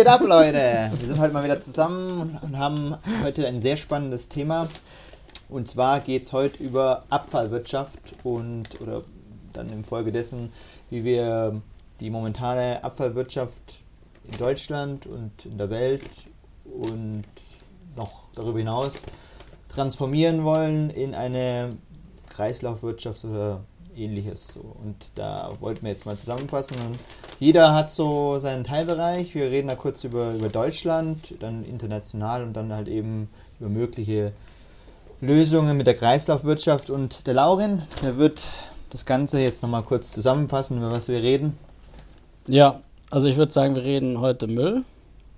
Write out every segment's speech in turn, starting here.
geht ab, Leute? Wir sind heute mal wieder zusammen und haben heute ein sehr spannendes Thema. Und zwar geht es heute über Abfallwirtschaft und oder dann im Folge dessen, wie wir die momentane Abfallwirtschaft in Deutschland und in der Welt und noch darüber hinaus transformieren wollen in eine Kreislaufwirtschaft oder ähnliches. So. Und da wollten wir jetzt mal zusammenfassen. Und jeder hat so seinen Teilbereich. Wir reden da kurz über, über Deutschland, dann international und dann halt eben über mögliche Lösungen mit der Kreislaufwirtschaft. Und der Laurin, der wird das Ganze jetzt nochmal kurz zusammenfassen, über was wir reden. Ja, also ich würde sagen, wir reden heute Müll.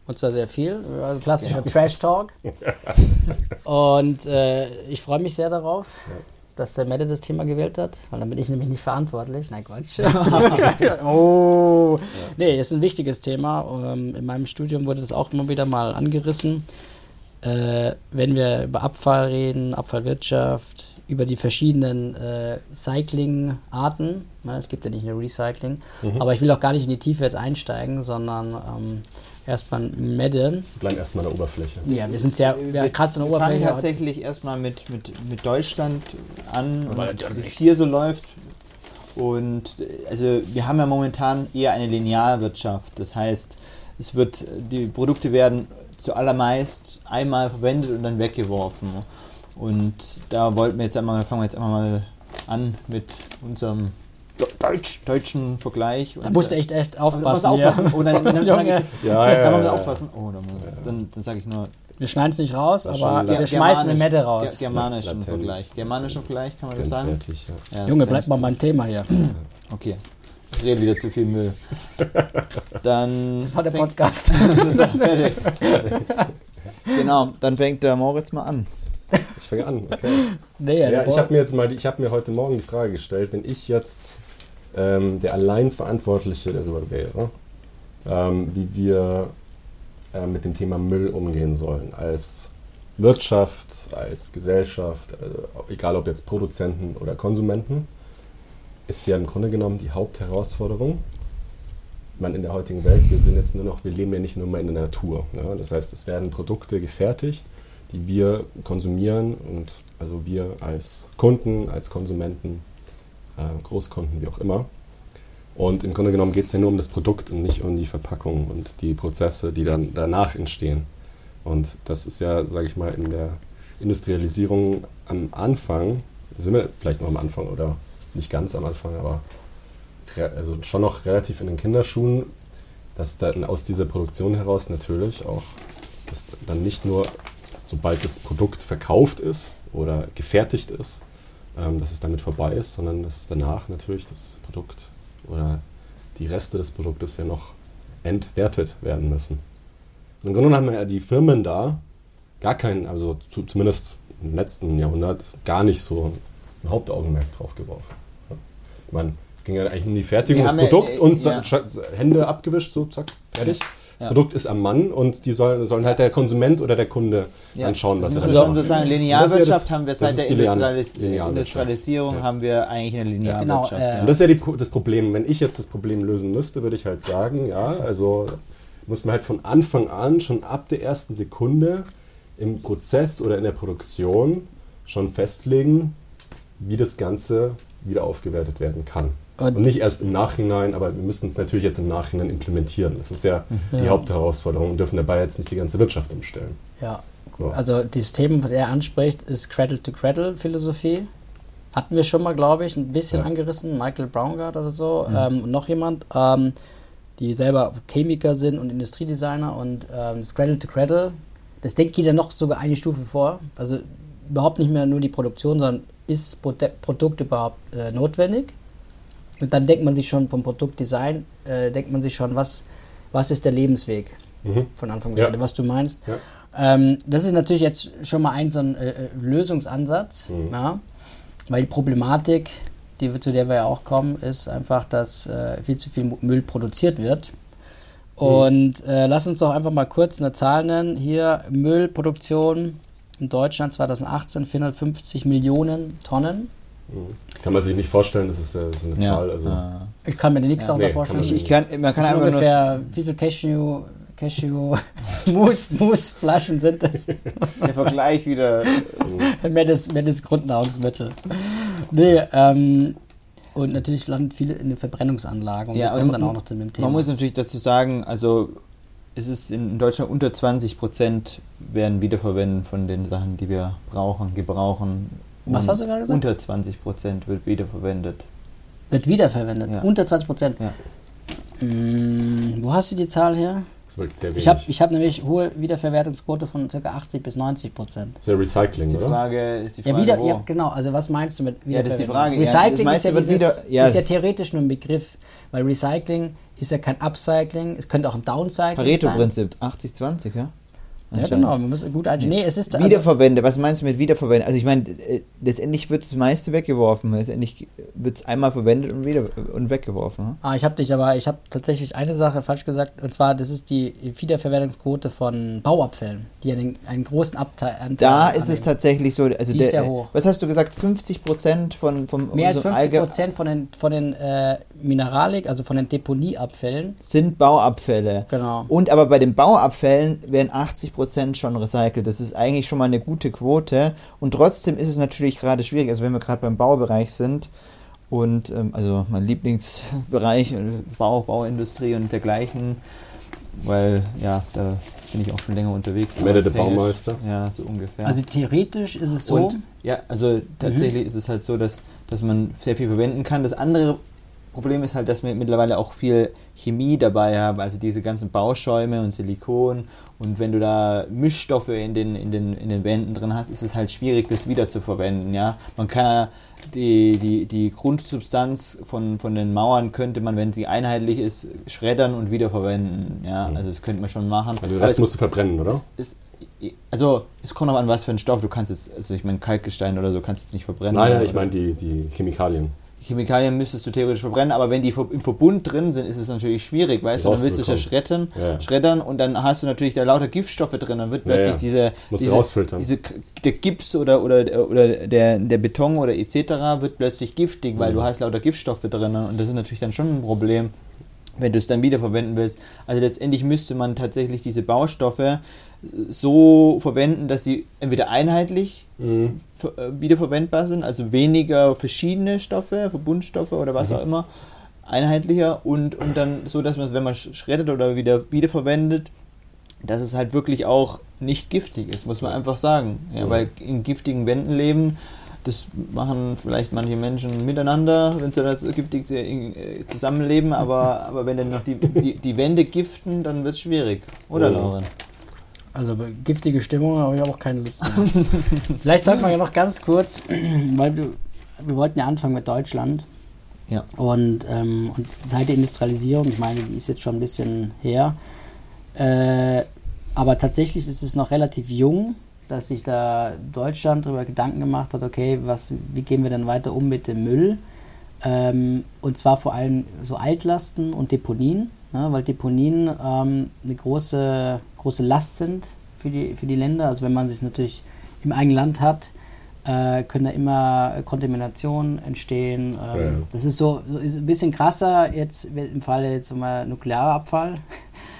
Und zwar sehr viel. Also klassischer Trash-Talk. Und äh, ich freue mich sehr darauf. Ja dass der Mette das Thema gewählt hat, weil dann bin ich nämlich nicht verantwortlich. Nein, Quatsch. oh, nee, ist ein wichtiges Thema. Ähm, in meinem Studium wurde das auch immer wieder mal angerissen. Äh, wenn wir über Abfall reden, Abfallwirtschaft, über die verschiedenen äh, Cycling-Arten. Ne, es gibt ja nicht nur Recycling. Mhm. Aber ich will auch gar nicht in die Tiefe jetzt einsteigen, sondern ähm, erstmal Medden. Bleiben erstmal an der Oberfläche. Ja, wir sind sehr ja, krass an der Oberfläche. Wir fangen tatsächlich erstmal mit, mit, mit Deutschland an, wie es hier so läuft. Und also wir haben ja momentan eher eine Linearwirtschaft. Das heißt, es wird, die Produkte werden zuallermeist einmal verwendet und dann weggeworfen. Und da wollten wir jetzt einmal, fangen wir jetzt einmal mal an mit unserem Deutsch, deutschen Vergleich. Da musst du echt, echt aufpassen. aufpassen. Ja. Oh, dann, dann, dann, dann, ja, ja, ja, dann aufpassen. Oh, dann, dann, dann sage ich nur. Wir schneiden es nicht raus, aber wir schmeißen eine Mette raus. Germanischen Latenz. Vergleich. Germanischen Vergleich, kann man das sagen? Ja. Junge, bleib mal beim Thema hier. Okay. Ich rede wieder zu viel Müll. Dann das war der Podcast. fertig. Genau, dann fängt der Moritz mal an. Ich fange an, okay. Nee, ja, ja ich habe mir jetzt mal, ich habe mir heute Morgen die Frage gestellt, wenn ich jetzt ähm, der Alleinverantwortliche darüber wäre, ähm, wie wir äh, mit dem Thema Müll umgehen sollen, als Wirtschaft, als Gesellschaft, also egal ob jetzt Produzenten oder Konsumenten, ist ja im Grunde genommen die Hauptherausforderung. Man in der heutigen Welt, wir sind jetzt nur noch, wir leben ja nicht nur mal in der Natur. Ne? Das heißt, es werden Produkte gefertigt, die wir konsumieren und also wir als Kunden, als Konsumenten, äh, Großkunden, wie auch immer. Und im Grunde genommen geht es ja nur um das Produkt und nicht um die Verpackung und die Prozesse, die dann danach entstehen. Und das ist ja, sage ich mal, in der Industrialisierung am Anfang, sind wir vielleicht noch am Anfang oder nicht ganz am Anfang, aber also schon noch relativ in den Kinderschuhen, dass dann aus dieser Produktion heraus natürlich auch dass dann nicht nur sobald das Produkt verkauft ist oder gefertigt ist, ähm, dass es damit vorbei ist, sondern dass danach natürlich das Produkt oder die Reste des Produktes ja noch entwertet werden müssen. Und Im Grunde haben ja die Firmen da gar keinen, also zu, zumindest im letzten Jahrhundert, gar nicht so ein Hauptaugenmerk drauf geworfen. Ich meine, es ging ja eigentlich um die Fertigung des Produkts ja, äh, und ja. Hände abgewischt, so zack, fertig. Ja. Das ja. Produkt ist am Mann und die sollen, sollen halt der Konsument oder der Kunde ja. anschauen, was er also Also sozusagen Linearwirtschaft haben wir seit der Industrialis Industrialisierung ja. haben wir eigentlich eine Linearwirtschaft. Genau, äh, und das ist ja die, das Problem. Wenn ich jetzt das Problem lösen müsste, würde ich halt sagen, ja, also muss man halt von Anfang an, schon ab der ersten Sekunde im Prozess oder in der Produktion schon festlegen, wie das Ganze wieder aufgewertet werden kann. Und, und, nicht erst im Nachhinein, aber wir müssen es natürlich jetzt im Nachhinein implementieren. Das ist ja, ja. die Hauptherausforderung und dürfen dabei jetzt nicht die ganze Wirtschaft umstellen. Ja. So. Also das Thema, was er anspricht, ist Cradle-to-Cradle-Philosophie. Hatten wir schon mal, glaube ich, ein bisschen ja. angerissen, Michael Braungart oder so, mhm. ähm, und noch jemand, ähm, die selber Chemiker sind und Industriedesigner und ähm, das Cradle-to-Cradle, das denkt jeder noch sogar eine Stufe vor. Also überhaupt nicht mehr nur die Produktion, sondern ist das Produkt überhaupt äh, notwendig? Und dann denkt man sich schon vom Produktdesign, äh, denkt man sich schon, was, was ist der Lebensweg mhm. von Anfang ja. an, was du meinst. Ja. Ähm, das ist natürlich jetzt schon mal ein so ein äh, Lösungsansatz, mhm. ja, weil die Problematik, die, zu der wir ja auch kommen, ist einfach, dass äh, viel zu viel Müll produziert wird. Mhm. Und äh, lass uns doch einfach mal kurz eine Zahl nennen. Hier Müllproduktion in Deutschland 2018 450 Millionen Tonnen. Kann man sich nicht vorstellen, das ist ja so eine ja. Zahl. Also ich kann mir nichts ja. darunter nee, vorstellen. Ich, ich kann, man kann einfach ungefähr, wie viel Cashew, Cashew, Mousse, Mousse-Flaschen sind das. Der Vergleich wieder. mehr, das, mehr das Grundnahrungsmittel. Nee, ähm, und natürlich landen viele in den Verbrennungsanlagen und ja, wir kommen dann auch noch zu dem Thema. Man muss natürlich dazu sagen, also es ist in Deutschland unter 20 Prozent werden wiederverwendet von den Sachen, die wir brauchen, gebrauchen. Was hast du gerade gesagt? Unter 20 Prozent wird wiederverwendet. Wird wiederverwendet? Ja. Unter 20 Prozent? Ja. Hm, wo hast du die Zahl her? Das wirkt sehr wenig. Ich habe ich hab nämlich hohe Wiederverwertungsquote von ca. 80 bis 90 Prozent. Das ist ja Recycling, ist die Frage, Ist die Frage, ja, wieder, ja, genau. Also was meinst du mit Wiederverwertung? Ja, das ist die Frage. Recycling ja, ist, ja dieses, wieder, ja. ist ja theoretisch nur ein Begriff, weil Recycling ist ja kein Upcycling, es könnte auch ein Downcycling Pareto-Prinzip, 80-20, ja? Ja, genau, man muss gut einstellen. Nee, es ist also Wiederverwende, was meinst du mit Wiederverwende? Also ich meine, äh, letztendlich wird das meiste weggeworfen. Letztendlich wird es einmal verwendet und wieder und weggeworfen. Hm? Ah, ich habe dich aber, ich habe tatsächlich eine Sache falsch gesagt, und zwar, das ist die Wiederverwendungsquote von Bauabfällen, die ja den, einen großen Abteil Da ist es tatsächlich so, also die der, ist sehr hoch. Was hast du gesagt, 50 Prozent von vom Mehr als 50 Prozent von den, von den äh, Mineralik, also von den Deponieabfällen sind Bauabfälle. Genau. Und aber bei den Bauabfällen werden 80 Prozent Prozent schon recycelt. Das ist eigentlich schon mal eine gute Quote. Und trotzdem ist es natürlich gerade schwierig. Also wenn wir gerade beim Baubereich sind und ähm, also mein Lieblingsbereich, äh, Bau, Bauindustrie und dergleichen, weil ja, da bin ich auch schon länger unterwegs. Melde der Baumeister. Ja, so ungefähr. Also theoretisch ist es so. Und, ja, also tatsächlich mhm. ist es halt so, dass, dass man sehr viel verwenden kann. Das andere Problem ist halt, dass wir mittlerweile auch viel Chemie dabei haben, also diese ganzen Bauschäume und Silikon. Und wenn du da Mischstoffe in den, in den, in den Wänden drin hast, ist es halt schwierig, das wiederzuverwenden. Ja? Man kann die, die, die Grundsubstanz von, von den Mauern könnte man, wenn sie einheitlich ist, schreddern und wiederverwenden. Ja? Mhm. Also das könnte man schon machen. Also den Rest musst du verbrennen, oder? Es, es, also es kommt auch an, was für ein Stoff. Du kannst jetzt, also ich meine Kalkgestein oder so kannst du jetzt nicht verbrennen. Nein, nein, ich meine die, die Chemikalien. Chemikalien müsstest du theoretisch verbrennen, aber wenn die im Verbund drin sind, ist es natürlich schwierig, weißt du? Dann willst du es ja schreddern, ja. schreddern und dann hast du natürlich da lauter Giftstoffe drin, dann wird plötzlich ja, diese, diese, rausfiltern. diese der Gips oder, oder, oder der, der Beton oder etc. wird plötzlich giftig, weil mhm. du hast lauter Giftstoffe drin und das ist natürlich dann schon ein Problem wenn du es dann wiederverwenden willst. Also letztendlich müsste man tatsächlich diese Baustoffe so verwenden, dass sie entweder einheitlich mhm. Äh, wiederverwendbar sind, also weniger verschiedene Stoffe, Verbundstoffe oder was mhm. auch immer, einheitlicher und, und dann so, dass man, wenn man schreddet oder wieder wiederverwendet, dass es halt wirklich auch nicht giftig ist, muss man einfach sagen. Ja, mhm. Weil in giftigen Wänden leben, das machen vielleicht manche Menschen miteinander, wenn sie das giftig äh, zusammenleben, aber, aber wenn dann noch die, die, die Wände giften, dann wird es schwierig. Oder, mhm. Lauren? Also giftige Stimmung habe ich auch keine Lust mehr. Vielleicht sollten wir ja noch ganz kurz, weil du, wir wollten ja anfangen mit Deutschland. Ja. Und, ähm, und seit der Industrialisierung, ich meine, die ist jetzt schon ein bisschen her, äh, aber tatsächlich ist es noch relativ jung, dass sich da Deutschland darüber Gedanken gemacht hat, okay, was, wie gehen wir denn weiter um mit dem Müll? Ähm, und zwar vor allem so Altlasten und Deponien, ne, weil Deponien ähm, eine große große Last sind für die, für die Länder. Also wenn man sich natürlich im eigenen Land hat, äh, können da immer Kontaminationen entstehen. Ähm, ja. Das ist so ist ein bisschen krasser jetzt im Falle jetzt mal Nuklearabfall.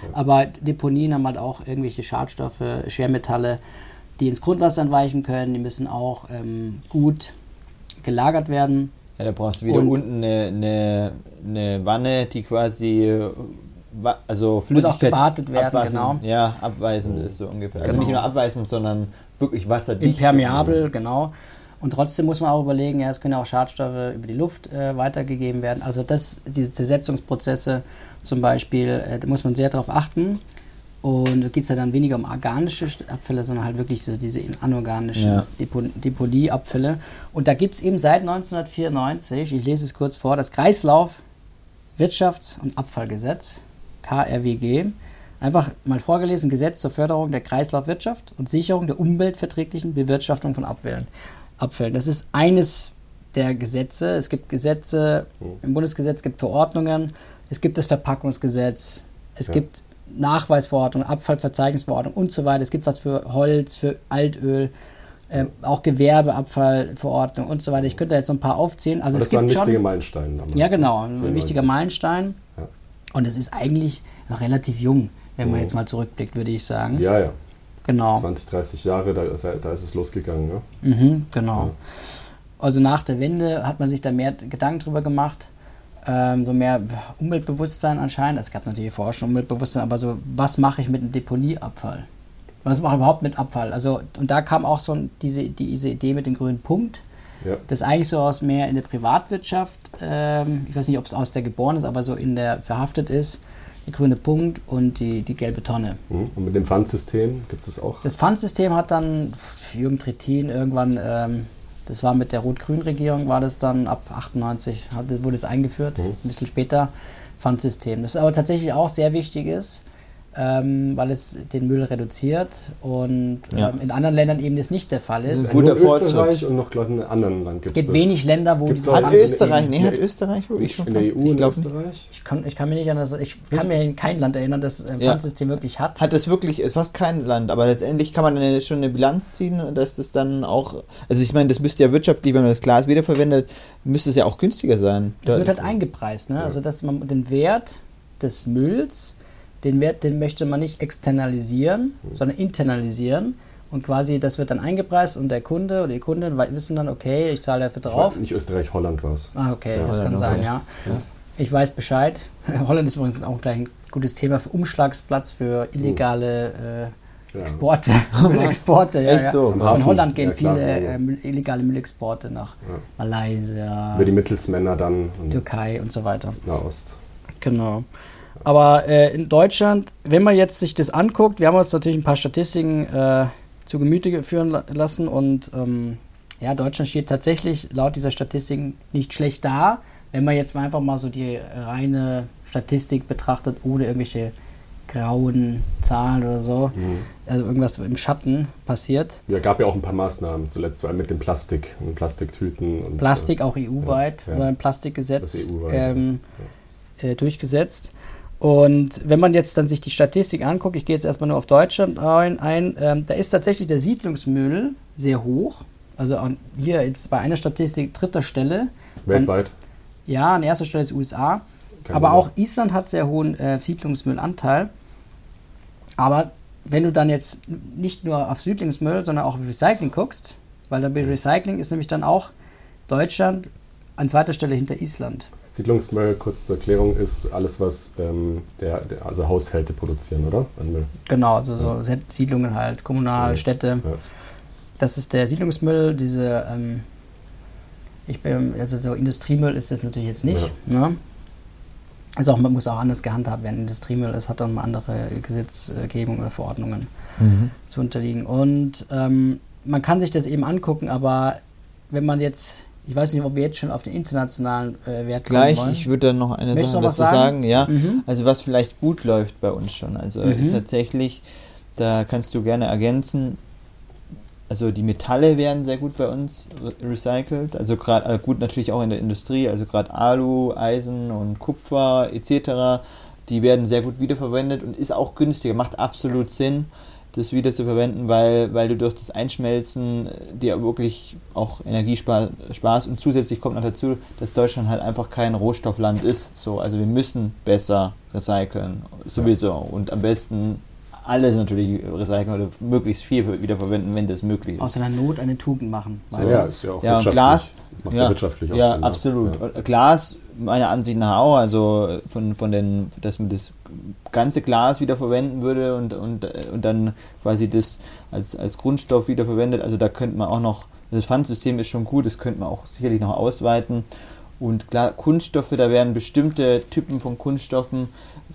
Ja. Aber Deponien haben halt auch irgendwelche Schadstoffe, Schwermetalle, die ins Grundwasser entweichen können. Die müssen auch ähm, gut gelagert werden. Ja, da brauchst du wieder Und unten eine, eine, eine Wanne, die quasi also Flüssigkeit werden, abweisend, genau. Ja, abweisend ist so ungefähr. Also genau. nicht nur abweisend, sondern wirklich wasserdicht. Impermeabel, genau. Und trotzdem muss man auch überlegen, ja, es können auch Schadstoffe über die Luft äh, weitergegeben werden. Also das, diese Zersetzungsprozesse zum Beispiel, äh, da muss man sehr darauf achten. Und da geht es ja dann weniger um organische Abfälle, sondern halt wirklich so diese anorganischen ja. Deponieabfälle. Und da gibt es eben seit 1994, ich lese es kurz vor, das Kreislauf Wirtschafts- und Abfallgesetz. KRWG. Einfach mal vorgelesen, Gesetz zur Förderung der Kreislaufwirtschaft und Sicherung der umweltverträglichen Bewirtschaftung von Abfällen. Abfällen. Das ist eines der Gesetze. Es gibt Gesetze, hm. im Bundesgesetz es gibt Verordnungen, es gibt das Verpackungsgesetz, es ja. gibt Nachweisverordnung, Abfallverzeichnisverordnung und so weiter. Es gibt was für Holz, für Altöl, äh, auch Gewerbeabfallverordnung und so weiter. Ich könnte jetzt noch ein paar aufzählen. Also Aber es das gibt war ein wichtiger Meilenstein damals. Ja, genau, ein wichtiger Meilenstein. Ja. Und es ist eigentlich noch relativ jung. wenn man mhm. jetzt mal zurückblickt, würde ich sagen. Ja, ja. Genau. 20, 30 Jahre, da, da ist es losgegangen. Ne? Mhm, genau. Ja. Also nach der Wende hat man sich da mehr Gedanken drüber gemacht. Ähm, so mehr Umweltbewusstsein anscheinend. Es gab natürlich vorher schon Umweltbewusstsein, aber so, was mache ich mit einem Deponieabfall? Was mache ich überhaupt mit Abfall? Also, und da kam auch so diese, diese Idee mit dem grünen Punkt. Ja. Das eigentlich so aus mehr in der Privatwirtschaft, ähm, ich weiß nicht, ob es aus der geboren ist, aber so in der verhaftet ist, der grüne Punkt und die, die gelbe Tonne. Mhm. Und mit dem Pfandsystem gibt es das auch? Das Pfandsystem hat dann Jürgen Trittin irgendwann, ähm, das war mit der Rot-Grün-Regierung, war das dann ab 98, hat, wurde es eingeführt, mhm. ein bisschen später, Pfandsystem. Das aber tatsächlich auch sehr wichtig ist, ähm, weil es den Müll reduziert und ja. ähm, in anderen Ländern eben das nicht der Fall ist. Das ist ein guter Fortschritt. Österreich und noch glaube in anderen Ländern gibt es gibt wenig Länder, wo gibt's Hat Österreich, nee, hat Österreich wirklich schon in der EU ich glaub, Österreich? Ich kann, ich kann mich nicht an das, ich kann mir in kein Land erinnern, das ein äh, Pfandsystem ja. wirklich hat. Hat es wirklich, ist fast kein Land, aber letztendlich kann man eine, schon eine Bilanz ziehen, dass das dann auch, also ich meine, das müsste ja wirtschaftlich, wenn man das Glas wiederverwendet, müsste es ja auch günstiger sein. Das da, wird halt eingepreist, ne? Ja. also dass man den Wert des Mülls den Wert, den möchte man nicht externalisieren, mhm. sondern internalisieren. Und quasi, das wird dann eingepreist und der Kunde oder die Kunden wissen dann, okay, ich zahle dafür drauf. Nicht Österreich, Holland war es. Ah, okay, ja, das kann sein, ja. ja. Ich weiß Bescheid. Holland ist übrigens auch gleich ein gutes Thema für Umschlagsplatz für illegale äh, Exporte. Müllexporte, ja. Echt so? Von Holland gehen klar, viele äh, illegale Müllexporte nach Malaysia. Über die Mittelsmänner dann. Türkei und so weiter. Nahost. Genau. Aber äh, in Deutschland, wenn man jetzt sich das anguckt, wir haben uns natürlich ein paar Statistiken äh, zu Gemüte führen lassen und ähm, ja, Deutschland steht tatsächlich laut dieser Statistiken nicht schlecht da. Wenn man jetzt einfach mal so die reine Statistik betrachtet, ohne irgendwelche grauen Zahlen oder so, mhm. also irgendwas im Schatten passiert. Ja, gab ja auch ein paar Maßnahmen, zuletzt vor allem mit dem Plastik und Plastiktüten. Und, Plastik auch EU-weit, ja, ja. ein Plastikgesetz EU ähm, ja. äh, durchgesetzt. Und wenn man jetzt dann sich die Statistik anguckt, ich gehe jetzt erstmal nur auf Deutschland ein, ein ähm, da ist tatsächlich der Siedlungsmüll sehr hoch. Also hier jetzt bei einer Statistik dritter Stelle. Weltweit? An, ja, an erster Stelle ist USA. Kein aber auch Island hat sehr hohen äh, Siedlungsmüllanteil. Aber wenn du dann jetzt nicht nur auf Siedlungsmüll, sondern auch auf Recycling guckst, weil dann bei Recycling ist nämlich dann auch Deutschland an zweiter Stelle hinter Island. Siedlungsmüll, kurz zur Erklärung, ist alles, was ähm, der, der, also Haushalte produzieren, oder? An Müll. Genau, also so ja. Siedlungen halt, kommunal, ja. Städte. Ja. Das ist der Siedlungsmüll, diese, ähm, ich bin, also so Industriemüll ist das natürlich jetzt nicht. Ne? Also auch, man muss auch anders gehandhabt werden. Industriemüll, es hat dann mal andere Gesetzgebung oder Verordnungen mhm. zu unterliegen. Und ähm, man kann sich das eben angucken, aber wenn man jetzt ich weiß nicht, ob wir jetzt schon auf den internationalen äh, Wert Gleich, wollen. ich würde dann noch eine Möchtest Sache dazu sagen? sagen. Ja, mhm. also was vielleicht gut läuft bei uns schon. Also mhm. ist tatsächlich, da kannst du gerne ergänzen, also die Metalle werden sehr gut bei uns recycelt. Also gerade äh, gut natürlich auch in der Industrie, also gerade Alu, Eisen und Kupfer etc. Die werden sehr gut wiederverwendet und ist auch günstiger, macht absolut Sinn das wieder zu verwenden, weil, weil du durch das Einschmelzen dir wirklich auch Energie sparst und zusätzlich kommt noch dazu, dass Deutschland halt einfach kein Rohstoffland ist. So, also wir müssen besser recyceln, sowieso ja. und am besten alles natürlich recyceln oder möglichst viel wiederverwenden, wenn das möglich ist. Aus einer Not eine Tugend machen. So, ja, ist ja auch ja, wirtschaftlich. Glas, macht ja, wirtschaftlich auch ja, Sinn. Absolut. Ja, absolut. Glas, meiner Ansicht nach auch, also von, von den, dass man das ganze Glas wieder verwenden würde und, und, und dann quasi das als, als Grundstoff wieder verwendet. Also da könnte man auch noch, das Pfandsystem ist schon gut, das könnte man auch sicherlich noch ausweiten. Und klar, Kunststoffe, da werden bestimmte Typen von Kunststoffen,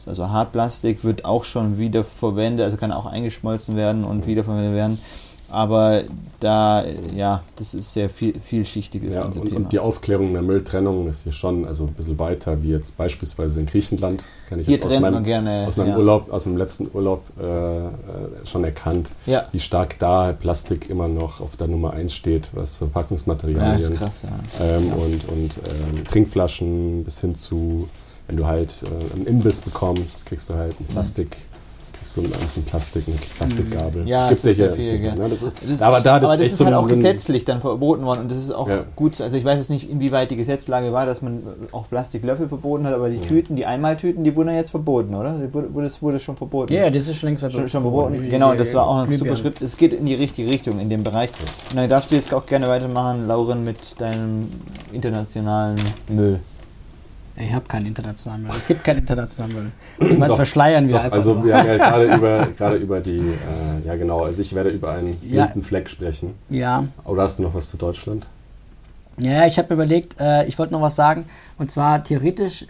also Hartplastik wird auch schon wieder verwendet, also kann auch eingeschmolzen werden und wiederverwendet werden. Aber da, ja, das ist sehr viel, vielschichtiges ja, und, Thema. Und die Aufklärung der Mülltrennung ist hier schon also ein bisschen weiter, wie jetzt beispielsweise in Griechenland. Kann ich hier jetzt aus meinem, gerne, aus meinem ja. Urlaub, aus dem letzten Urlaub äh, äh schon erkannt, ja. wie stark da Plastik immer noch auf der Nummer 1 steht, was Verpackungsmaterialien krass, ähm, und, und ähm, Trinkflaschen bis hin zu, wenn du halt äh, einen Imbiss bekommst, kriegst du halt ein Plastik so ein, ein Plastik, eine Plastikgabel. Ja, das gibt es ja hier. Viel, ne? das ist, das aber da aber das ist halt auch gesetzlich dann verboten worden und das ist auch ja. gut. Also ich weiß jetzt nicht, inwieweit die Gesetzlage war, dass man auch Plastiklöffel verboten hat, aber die Tüten, die Einmaltüten, die wurden ja jetzt verboten, oder? Das wurde schon verboten. Ja, das ist schon längst verboten. Schon, schon verboten. Genau, das war auch ein super Schritt. Es geht in die richtige Richtung in dem Bereich. Und dann darfst du jetzt auch gerne weitermachen, Lauren, mit deinem internationalen Müll. Ich habe keinen internationalen Müll. Es gibt keinen internationalen Müll. Ich meine, verschleiern wir doch, einfach. Also nur. wir haben ja gerade über, gerade über die, äh, ja genau, also ich werde über einen ja. Fleck sprechen. Ja. Oder hast du noch was zu Deutschland? Ja, ich habe mir überlegt, äh, ich wollte noch was sagen. Und zwar theoretisch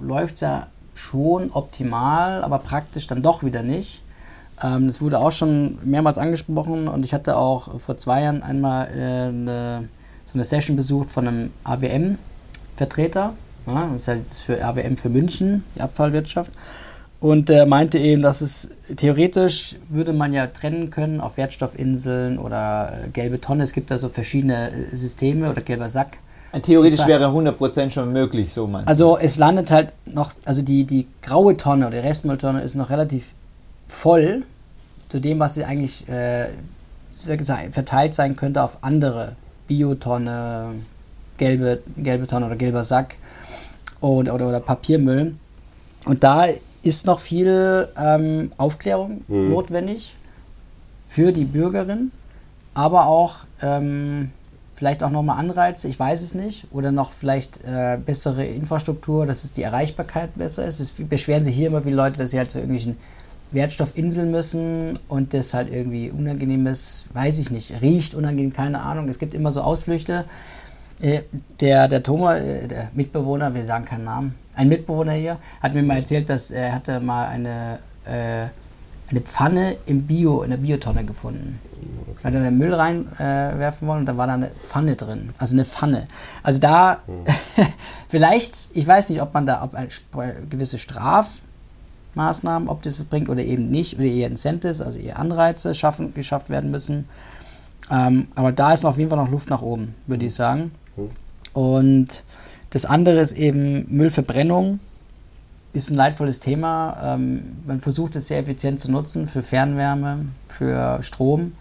läuft es ja schon optimal, aber praktisch dann doch wieder nicht. Ähm, das wurde auch schon mehrmals angesprochen und ich hatte auch vor zwei Jahren einmal äh, eine, so eine Session besucht von einem AWM-Vertreter ja, das ist halt für RWM für München, die Abfallwirtschaft. Und er meinte eben, dass es theoretisch würde man ja trennen können auf Wertstoffinseln oder äh, gelbe Tonne. Es gibt da so verschiedene äh, Systeme oder gelber Sack. Theoretisch wäre 100% schon möglich, so meinst Also es landet halt noch, also die, die graue Tonne oder die Restmülltonne ist noch relativ voll zu dem, was sie eigentlich äh, verteilt sein könnte auf andere Biotonne, gelbe, gelbe Tonne oder gelber Sack oder, oder, oder Papiermüll. Und da ist noch viel ähm, Aufklärung mhm. notwendig für die Bürgerin, aber auch ähm, vielleicht auch nochmal Anreize, ich weiß es nicht, oder noch vielleicht äh, bessere Infrastruktur, dass es die Erreichbarkeit besser ist. Es beschweren sich hier immer viele Leute, dass sie halt zu irgendwelchen Wertstoffinseln müssen und das halt irgendwie unangenehm ist, weiß ich nicht, riecht unangenehm, keine Ahnung. Es gibt immer so Ausflüchte. Äh, der, der Thomas, äh, der Mitbewohner, wir sagen keinen Namen, ein Mitbewohner hier, hat mir mal erzählt, dass er hatte mal eine, äh, eine Pfanne im Bio, in der Biotonne gefunden. Okay. Hat er Müll reinwerfen äh, wollen und da war da eine Pfanne drin. Also eine Pfanne. Also da, hm. vielleicht, ich weiß nicht, ob man da, ob ein, gewisse Strafmaßnahmen, ob das bringt oder eben nicht, oder eher Incentives, also eher Anreize schaffen, geschafft werden müssen. Ähm, aber da ist auf jeden Fall noch Luft nach oben, würde ich sagen. Und das andere ist eben Müllverbrennung. Ist ein leidvolles Thema. Ähm, man versucht es sehr effizient zu nutzen für Fernwärme, für Strom.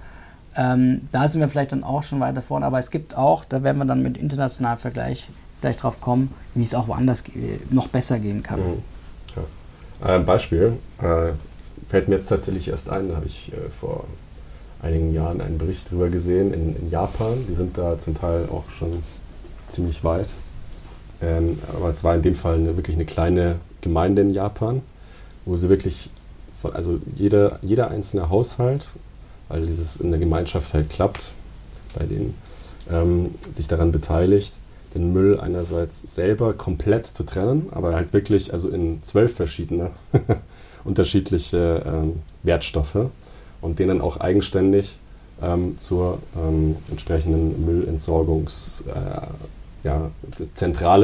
Ähm, da sind wir vielleicht dann auch schon weiter vorne, aber es gibt auch, da werden wir dann mit internationalem Vergleich gleich drauf kommen, wie es auch woanders noch besser gehen kann. Mhm. Ja. Ein Beispiel äh, fällt mir jetzt tatsächlich erst ein, da habe ich äh, vor einigen Jahren einen Bericht darüber gesehen in, in Japan. Die sind da zum Teil auch schon ziemlich weit. Ähm, aber es war in dem Fall eine, wirklich eine kleine Gemeinde in Japan, wo sie wirklich, von, also jeder, jeder einzelne Haushalt, weil dieses in der Gemeinschaft halt klappt, bei denen ähm, sich daran beteiligt, den Müll einerseits selber komplett zu trennen, aber halt wirklich also in zwölf verschiedene unterschiedliche ähm, Wertstoffe und denen auch eigenständig ähm, zur ähm, entsprechenden Müllentsorgungszentrale äh, ja,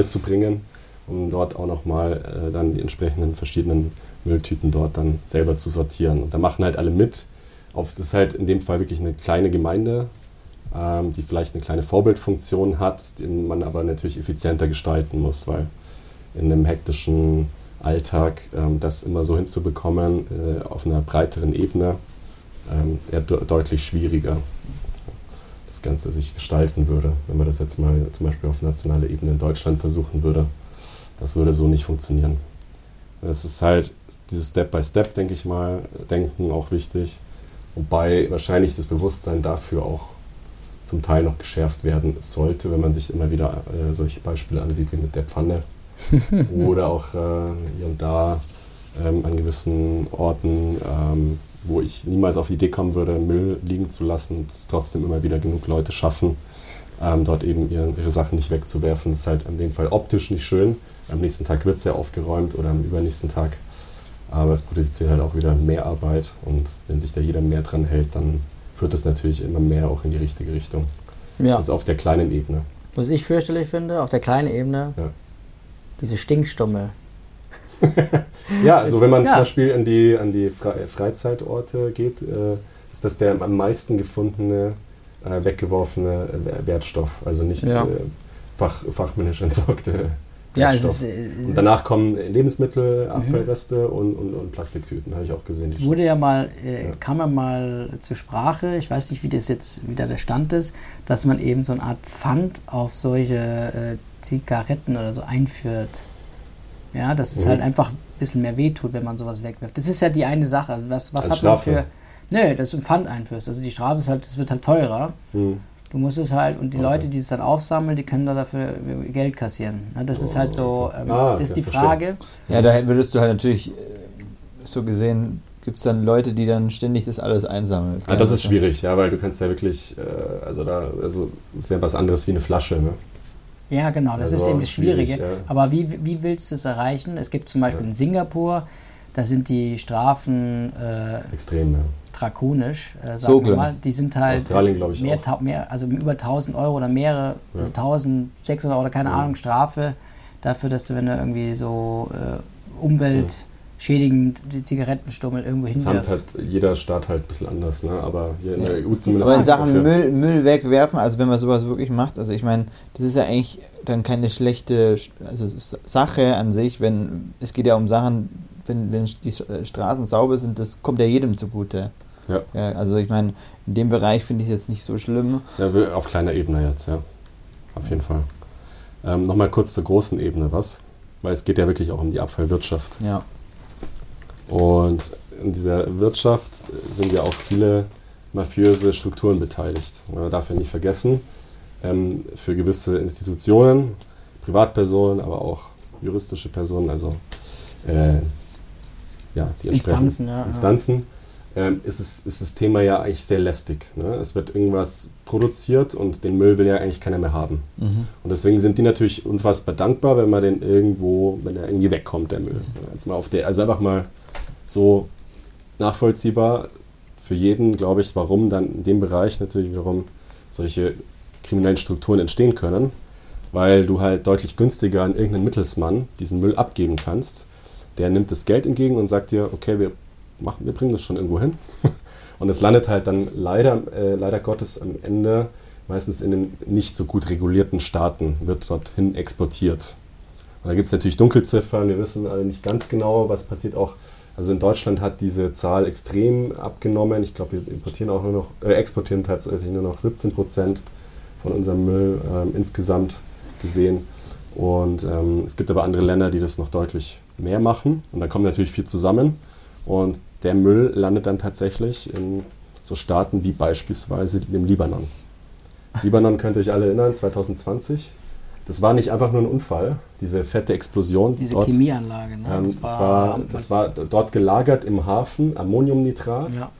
zu bringen, um dort auch nochmal äh, dann die entsprechenden verschiedenen Mülltüten dort dann selber zu sortieren. Und da machen halt alle mit. Auf, das ist halt in dem Fall wirklich eine kleine Gemeinde, ähm, die vielleicht eine kleine Vorbildfunktion hat, den man aber natürlich effizienter gestalten muss, weil in einem hektischen Alltag ähm, das immer so hinzubekommen äh, auf einer breiteren Ebene ähm, eher de deutlich schwieriger das Ganze sich gestalten würde. Wenn man das jetzt mal zum Beispiel auf nationaler Ebene in Deutschland versuchen würde, das würde so nicht funktionieren. Es ist halt dieses Step-by-Step, denke ich mal, Denken auch wichtig. Wobei wahrscheinlich das Bewusstsein dafür auch zum Teil noch geschärft werden sollte, wenn man sich immer wieder äh, solche Beispiele ansieht wie mit der Pfanne. Oder auch äh, hier und da ähm, an gewissen Orten ähm, wo ich niemals auf die Idee kommen würde, Müll liegen zu lassen und es trotzdem immer wieder genug Leute schaffen, ähm, dort eben ihre, ihre, Sachen nicht wegzuwerfen. Das ist halt in dem Fall optisch nicht schön. Am nächsten Tag wird es ja aufgeräumt oder am übernächsten Tag. Aber es produziert halt auch wieder mehr Arbeit und wenn sich da jeder mehr dran hält, dann führt das natürlich immer mehr auch in die richtige Richtung. Ja. Das ist auf der kleinen Ebene. Was ich fürchterlich finde, auf der kleinen Ebene, ja. diese Stinkstumme, ja, also wenn man ja. zum Beispiel an die, an die Freizeitorte geht, äh, ist das der am meisten gefundene, äh, weggeworfene Wertstoff. Also nicht ja. äh, fach, fachmännisch entsorgte Ja, es ist, es und danach kommen Lebensmittel, mhm. Abfallreste mhm. und, und, und, Plastiktüten, habe ich auch gesehen. Wurde ja mal, äh, ja. kam ja mal zur Sprache, ich weiß nicht, wie das jetzt wieder der Stand ist, dass man eben so eine Art Pfand auf solche äh, Zigaretten oder so einführt. Ja, dass es mhm. halt einfach ein bisschen mehr wehtut, wenn man sowas wegwirft. Das ist ja die eine Sache. Also was, was hat man für. Nee, dass du ein Pfand einführst. Also die Strafe ist halt, es wird halt teurer. Mhm. Du musst es halt, und die okay. Leute, die es dann aufsammeln, die können da dafür Geld kassieren. Das ist halt so, ähm, ah, das ist die Frage. Ja, da würdest du halt natürlich, äh, so gesehen, gibt es dann Leute, die dann ständig das alles einsammeln. Das, ah, das ist schwierig, ja, weil du kannst ja wirklich, äh, also da, also ist ja was anderes wie eine Flasche, ne? Ja, genau, das also ist eben das Schwierige. Ja. Aber wie, wie willst du es erreichen? Es gibt zum Beispiel ja. in Singapur, da sind die Strafen äh, extrem, ja drakonisch, äh, sagen so wir mal. Die sind halt Australien, glaube ich, mehr, mehr, also über 1000 Euro oder mehrere, ja. also 1600 oder keine. Ahnung, Strafe dafür, dass du, wenn du irgendwie so äh, umweltschädigend die Zigarettenstummel irgendwo hinwirfst. Das hat jeder Staat halt ein bisschen anders, ne? aber hier in der EU zumindest. Aber in Sachen Müll, Müll wegwerfen, also wenn man sowas wirklich macht, also ich meine, das ist ja eigentlich dann keine schlechte also Sache an sich, wenn es geht ja um Sachen, wenn, wenn die Straßen sauber sind, das kommt ja jedem zugute. Ja. ja also ich meine, in dem Bereich finde ich es jetzt nicht so schlimm. Ja, auf kleiner Ebene jetzt, ja. Auf jeden Fall. Ähm, Nochmal kurz zur großen Ebene was, weil es geht ja wirklich auch um die Abfallwirtschaft. Ja. Und in dieser Wirtschaft sind ja auch viele mafiöse Strukturen beteiligt. Man darf ja nicht vergessen, ähm, für gewisse Institutionen, Privatpersonen, aber auch juristische Personen, also äh, ja, die Instanzen, ja, Instanzen ähm, ist, es, ist das Thema ja eigentlich sehr lästig. Ne? Es wird irgendwas produziert und den Müll will ja eigentlich keiner mehr haben. Mhm. Und deswegen sind die natürlich unfassbar dankbar, wenn man den irgendwo, wenn er irgendwie wegkommt, der Müll. Jetzt mal auf der, also einfach mal so nachvollziehbar für jeden, glaube ich, warum dann in dem Bereich natürlich warum solche kriminellen Strukturen entstehen können, weil du halt deutlich günstiger an irgendeinen Mittelsmann diesen Müll abgeben kannst. Der nimmt das Geld entgegen und sagt dir, okay, wir machen, wir bringen das schon irgendwo hin. Und es landet halt dann leider, äh, leider Gottes am Ende meistens in den nicht so gut regulierten Staaten, wird dorthin exportiert. Und da gibt es natürlich Dunkelziffern, wir wissen alle nicht ganz genau, was passiert auch. Also in Deutschland hat diese Zahl extrem abgenommen. Ich glaube, wir importieren auch nur noch, äh, exportieren tatsächlich nur noch 17 Prozent von unserem Müll äh, insgesamt gesehen. Und ähm, es gibt aber andere Länder, die das noch deutlich mehr machen. Und da kommt natürlich viel zusammen. Und der Müll landet dann tatsächlich in so Staaten wie beispielsweise dem Libanon. Libanon könnt ihr euch alle erinnern, 2020. Das war nicht einfach nur ein Unfall, diese fette Explosion. Diese dort, Chemieanlage, ne? Ähm, das, war, das, war, das war dort gelagert im Hafen, Ammoniumnitrat. Ja.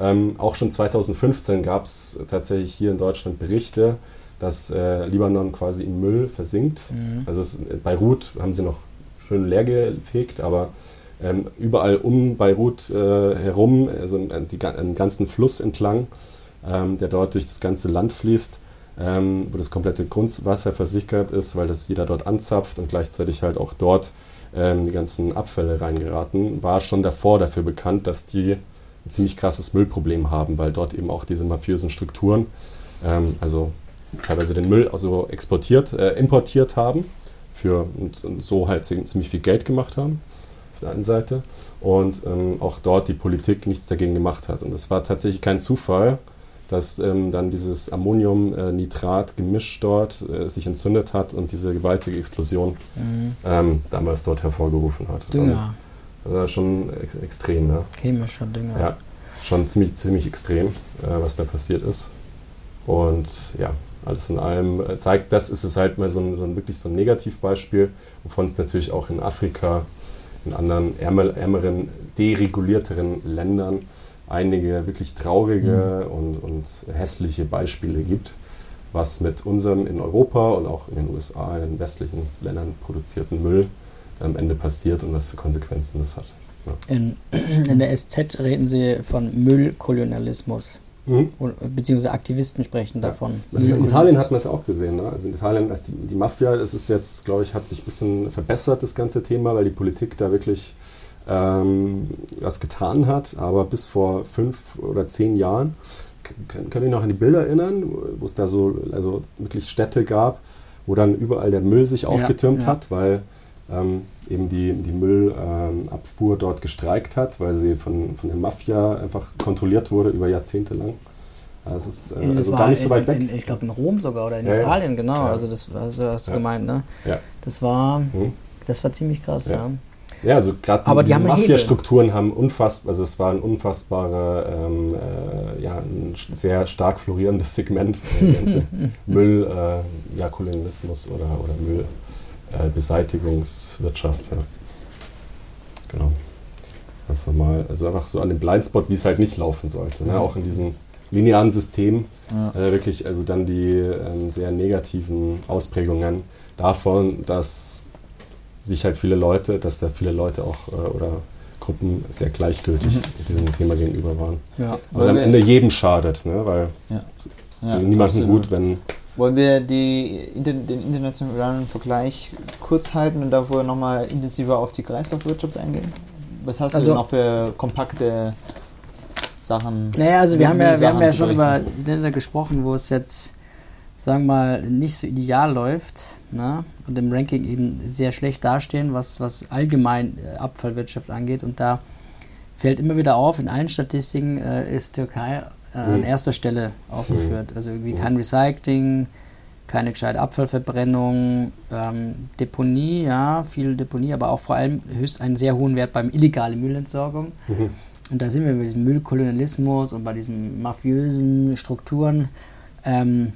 Ähm, auch schon 2015 gab es tatsächlich hier in Deutschland Berichte, dass äh, Libanon quasi im Müll versinkt. Mhm. Also es, Beirut haben sie noch schön leer gefegt, aber ähm, überall um Beirut äh, herum, also einen ganzen Fluss entlang, ähm, der dort durch das ganze Land fließt, ähm, wo das komplette Grundwasser versickert ist, weil das jeder dort anzapft und gleichzeitig halt auch dort ähm, die ganzen Abfälle reingeraten, war schon davor dafür bekannt, dass die ein ziemlich krasses Müllproblem haben, weil dort eben auch diese mafiösen Strukturen, ähm, also teilweise den Müll also exportiert, äh, importiert haben für, und, und so halt ziemlich viel Geld gemacht haben der einen Seite und ähm, auch dort die Politik nichts dagegen gemacht hat. Und es war tatsächlich kein Zufall, dass ähm, dann dieses Ammoniumnitrat-Gemisch dort äh, sich entzündet hat und diese gewaltige Explosion mhm. ähm, damals dort hervorgerufen hat. Dünger. Und das war schon ex extrem, ne? Chemischer Dünger. Ja, schon ziemlich, ziemlich extrem, äh, was da passiert ist. Und ja, alles in allem äh, zeigt, das ist es halt mal so ein, so ein wirklich so ein Negativbeispiel, wovon es natürlich auch in Afrika in anderen ärmer, ärmeren, deregulierteren Ländern einige wirklich traurige mhm. und, und hässliche Beispiele gibt, was mit unserem in Europa und auch in den USA, in den westlichen Ländern produzierten Müll am Ende passiert und was für Konsequenzen das hat. Ja. In, in der SZ reden Sie von Müllkolonialismus. Mhm. Beziehungsweise Aktivisten sprechen davon. Ja. In Italien hat man es auch gesehen. Ne? Also in Italien, also die, die Mafia, das ist jetzt, glaube ich, hat sich ein bisschen verbessert, das ganze Thema, weil die Politik da wirklich ähm, was getan hat. Aber bis vor fünf oder zehn Jahren, könnt ihr noch an die Bilder erinnern, wo es da so also wirklich Städte gab, wo dann überall der Müll sich aufgetürmt ja, ja. hat, weil ähm, eben die, die Müllabfuhr ähm, dort gestreikt hat, weil sie von, von der Mafia einfach kontrolliert wurde über Jahrzehnte lang. Das ist äh, also gar nicht so weit weg. In, ich glaube in Rom sogar oder in ja, Italien, genau. Also das also hast du gemeint, ne? Ja. Das war, hm. das war ziemlich krass, ja. Ja, also gerade die, die Mafia-Strukturen haben unfassbar, also es war ein unfassbarer, ähm, äh, ja, ein sehr stark florierendes Segment, äh, Müll, äh, ja, Kolonialismus oder, oder Müllbeseitigungswirtschaft, ja. Genau. Also mal, also einfach so an dem Blindspot, wie es halt nicht laufen sollte. Ne? Auch in diesem linearen System ja. äh, wirklich also dann die ähm, sehr negativen Ausprägungen davon, dass sich halt viele Leute, dass da viele Leute auch äh, oder Gruppen sehr gleichgültig mhm. diesem Thema gegenüber waren. Ja. Was am Ende jedem schadet, ne? weil ja. es ja, niemandem gut, wenn. Wollen wir die, den internationalen Vergleich kurz halten und davor nochmal intensiver auf die Kreislaufwirtschaft eingehen? Was hast also, du noch für kompakte Sachen? Naja, also wir haben ja, wir haben ja schon über Länder gesprochen, wo es jetzt, sagen wir mal, nicht so ideal läuft ne? und im Ranking eben sehr schlecht dastehen, was, was allgemein äh, Abfallwirtschaft angeht. Und da fällt immer wieder auf, in allen Statistiken äh, ist Türkei äh, an erster Stelle aufgeführt. Also irgendwie kein Recycling, keine gescheite Abfallverbrennung, ähm, Deponie, ja, viel Deponie, aber auch vor allem höchst einen sehr hohen Wert beim illegalen Müllentsorgung. Mhm. Und da sind wir bei diesem Müllkolonialismus und bei diesen mafiösen Strukturen. Ähm,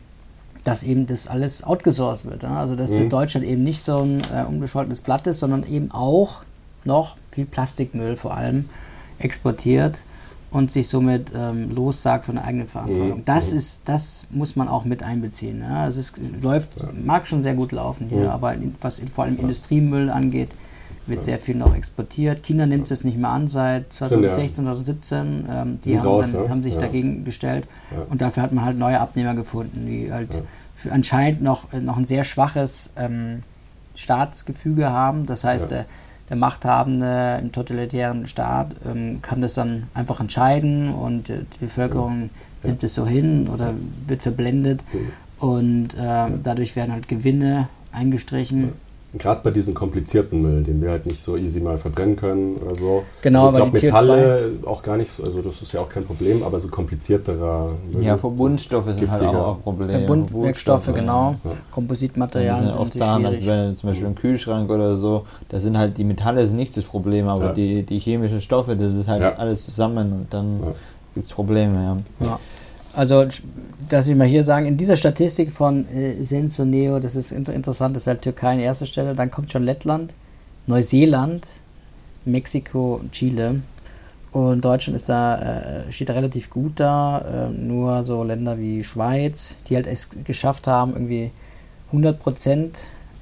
dass eben das alles outgesourced wird. Ja? Also dass, mhm. dass, Deutschland eben nicht so ein äh, unbescholtenes Blatt ist, sondern eben auch noch viel Plastikmüll vor allem exportiert und sich somit ähm, lossagt von der eigenen Verantwortung. Mhm. Das mhm. ist, das muss man auch mit einbeziehen. Ja? Also es läuft, ja. mag schon sehr gut laufen hier, mhm. aber was vor allem Industriemüll angeht, wird ja. sehr viel noch exportiert. China nimmt es nicht mehr an seit 2016, 2017. Ähm, die haben, raus, dann, ne? haben sich ja. dagegen gestellt ja. und dafür hat man halt neue Abnehmer gefunden, die halt für anscheinend noch, äh, noch ein sehr schwaches ähm, Staatsgefüge haben. Das heißt, der Machthabende im totalitären Staat ähm, kann das dann einfach entscheiden und äh, die Bevölkerung nimmt es so hin oder wird verblendet. Und äh, dadurch werden halt Gewinne eingestrichen gerade bei diesem komplizierten Müll, den wir halt nicht so easy mal verbrennen können oder so. Genau, also ich glaube Metalle auch gar nicht so, also das ist ja auch kein Problem, aber so komplizierterer Müll. Ja, Verbundstoffe sind halt auch ein Problem. Verbundwerkstoffe, genau. Ja. Kompositmaterialien sind oft Sachen, also wenn zum Beispiel im Kühlschrank oder so, da sind halt die Metalle sind nicht das Problem, aber ja. die, die chemischen Stoffe, das ist halt ja. alles zusammen und dann ja. gibt es Probleme. Ja. Also, dass ich mal hier sagen, in dieser Statistik von äh, Sensoneo, das ist inter interessant, das ist halt Türkei an erster Stelle, dann kommt schon Lettland, Neuseeland, Mexiko Chile. Und Deutschland ist da, äh, steht da relativ gut da. Äh, nur so Länder wie Schweiz, die halt es geschafft haben, irgendwie 100%